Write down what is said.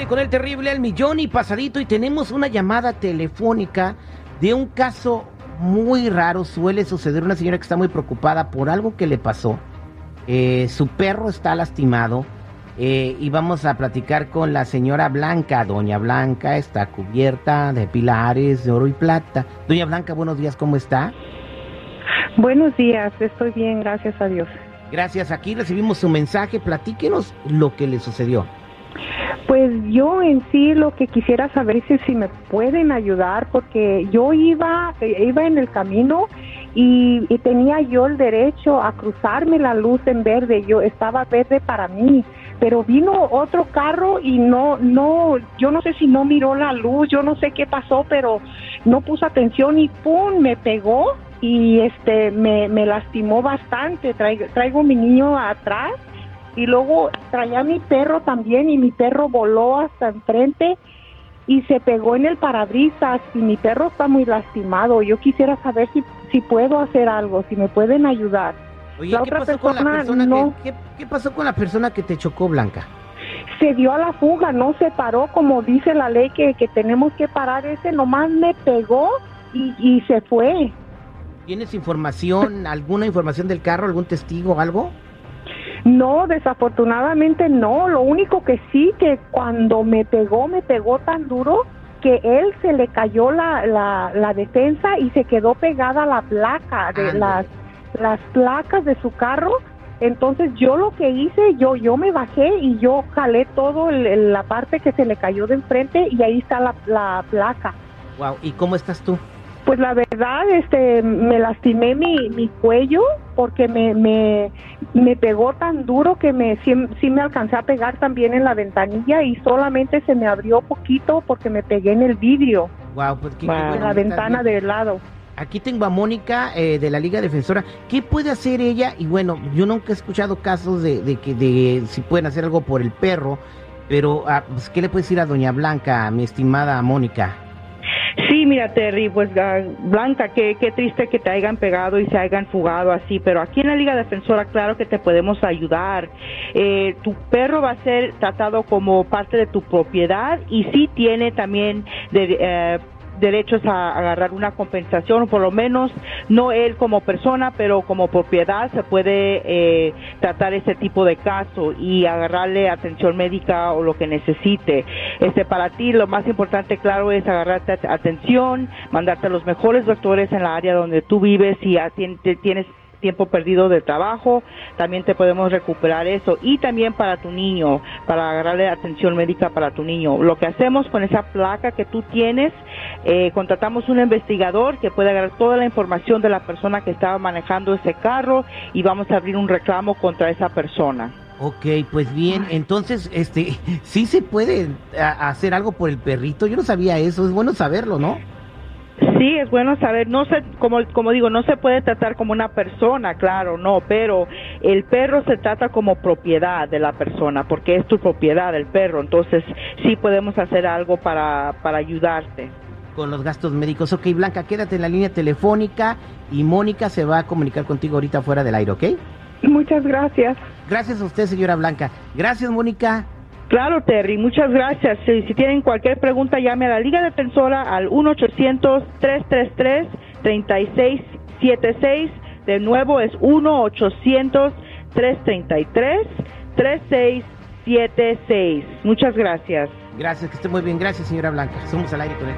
aire con el terrible al millón y pasadito y tenemos una llamada telefónica de un caso muy raro. Suele suceder una señora que está muy preocupada por algo que le pasó. Eh, su perro está lastimado eh, y vamos a platicar con la señora Blanca. Doña Blanca está cubierta de pilares de oro y plata. Doña Blanca, buenos días, ¿cómo está? Buenos días, estoy bien, gracias a Dios. Gracias, aquí recibimos su mensaje. Platíquenos lo que le sucedió. Pues yo en sí lo que quisiera saber es si me pueden ayudar porque yo iba iba en el camino y, y, tenía yo el derecho a cruzarme la luz en verde. Yo estaba verde para mí, pero vino otro carro y no no yo no sé si no miró la luz, yo no sé qué pasó, pero no puso atención y pum me pegó y este me, me lastimó bastante. Traigo, traigo mi niño atrás y luego traía a mi perro también y mi perro voló hasta enfrente y se pegó en el parabrisas y mi perro está muy lastimado. Yo quisiera saber si, si puedo hacer algo, si me pueden ayudar. Oye, ¿qué pasó con la persona no, que, ¿qué, pasó con la persona que te chocó, Blanca? Se dio a la fuga, no se paró como dice la ley que, que tenemos que parar. Ese nomás me pegó y, y se fue. ¿Tienes información, alguna información del carro, algún testigo, algo? No, desafortunadamente no. Lo único que sí, que cuando me pegó, me pegó tan duro que él se le cayó la, la, la defensa y se quedó pegada la placa, de las, las placas de su carro. Entonces yo lo que hice, yo yo me bajé y yo jalé todo el, la parte que se le cayó de enfrente y ahí está la, la placa. Wow, ¿y cómo estás tú? Pues la verdad, este, me lastimé mi, mi cuello porque me, me, me pegó tan duro que me sí, sí, me alcancé a pegar también en la ventanilla y solamente se me abrió poquito porque me pegué en el vidrio. Wow, pues qué, wow. qué bueno en la ventana del lado. Aquí tengo a Mónica eh, de la Liga Defensora. ¿Qué puede hacer ella? Y bueno, yo nunca he escuchado casos de, de que de si pueden hacer algo por el perro, pero ah, pues, ¿qué le puede decir a Doña Blanca, mi estimada Mónica? Mira, Terry, pues Blanca, qué, qué triste que te hayan pegado y se hayan fugado así, pero aquí en la Liga Defensora, claro que te podemos ayudar. Eh, tu perro va a ser tratado como parte de tu propiedad y sí tiene también de, eh, derechos a agarrar una compensación, por lo menos no él como persona, pero como propiedad se puede eh, tratar ese tipo de caso y agarrarle atención médica o lo que necesite. Este para ti lo más importante, claro, es agarrarte atención, mandarte a los mejores doctores en la área donde tú vives y tienes tiempo perdido de trabajo, también te podemos recuperar eso y también para tu niño, para agarrarle atención médica para tu niño. Lo que hacemos con esa placa que tú tienes, eh, contratamos un investigador que puede agarrar toda la información de la persona que estaba manejando ese carro y vamos a abrir un reclamo contra esa persona. Ok, pues bien, entonces, este, sí se puede hacer algo por el perrito. Yo no sabía eso, es bueno saberlo, ¿no? Sí, es bueno saber, no sé, como, como digo, no se puede tratar como una persona, claro, no, pero el perro se trata como propiedad de la persona, porque es tu propiedad el perro, entonces sí podemos hacer algo para, para ayudarte. Con los gastos médicos, ok, Blanca, quédate en la línea telefónica y Mónica se va a comunicar contigo ahorita fuera del aire, ¿ok? Muchas gracias. Gracias a usted, señora Blanca. Gracias, Mónica. Claro, Terry, muchas gracias. Si, si, tienen cualquier pregunta, llame a la Liga Defensora al 1-800-333-3676. De nuevo es 1-800-333-3676. Muchas gracias. Gracias, que esté muy bien. Gracias, señora Blanca. Somos al aire con el